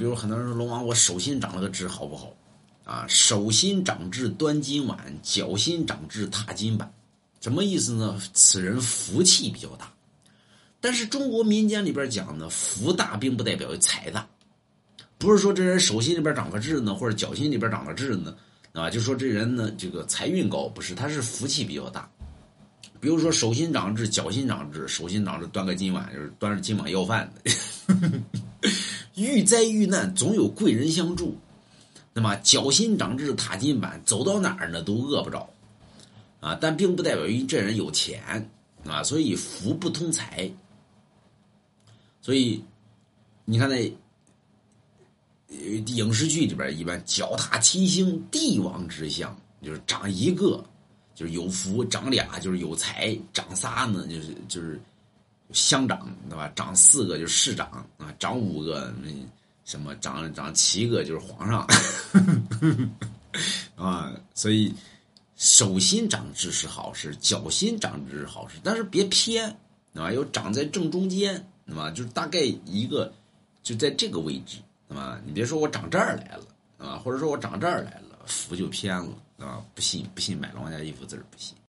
比如很多人说龙王，我手心长了个痣，好不好？啊，手心长痣端金碗，脚心长痣踏金板，什么意思呢？此人福气比较大。但是中国民间里边讲呢，福大并不代表财大，不是说这人手心里边长个痣呢，或者脚心里边长个痣呢，啊，就说这人呢这个财运高，不是，他是福气比较大。比如说手心长痣，脚心长痣，手心长痣端个金碗，就是端着金碗要饭的。遇灾遇难总有贵人相助，那么脚心长痣踏金板，走到哪儿呢都饿不着，啊，但并不代表于这人有钱。啊，所以福不通财。所以，你看那影视剧里边，一般脚踏七星，帝王之相，就是长一个就是有福，长俩就是有财，长仨呢就是就是乡长，对吧？长四个就是市长啊，长五个那什么长长七个就是皇上 啊。所以手心长痣是好事，脚心长痣是好事，但是别偏，对吧？要长在正中间。那么就是大概一个，就在这个位置，那么你别说我长这儿来了，啊，或者说我长这儿来了，福就偏了，啊，不信不信买龙王家一幅字不信。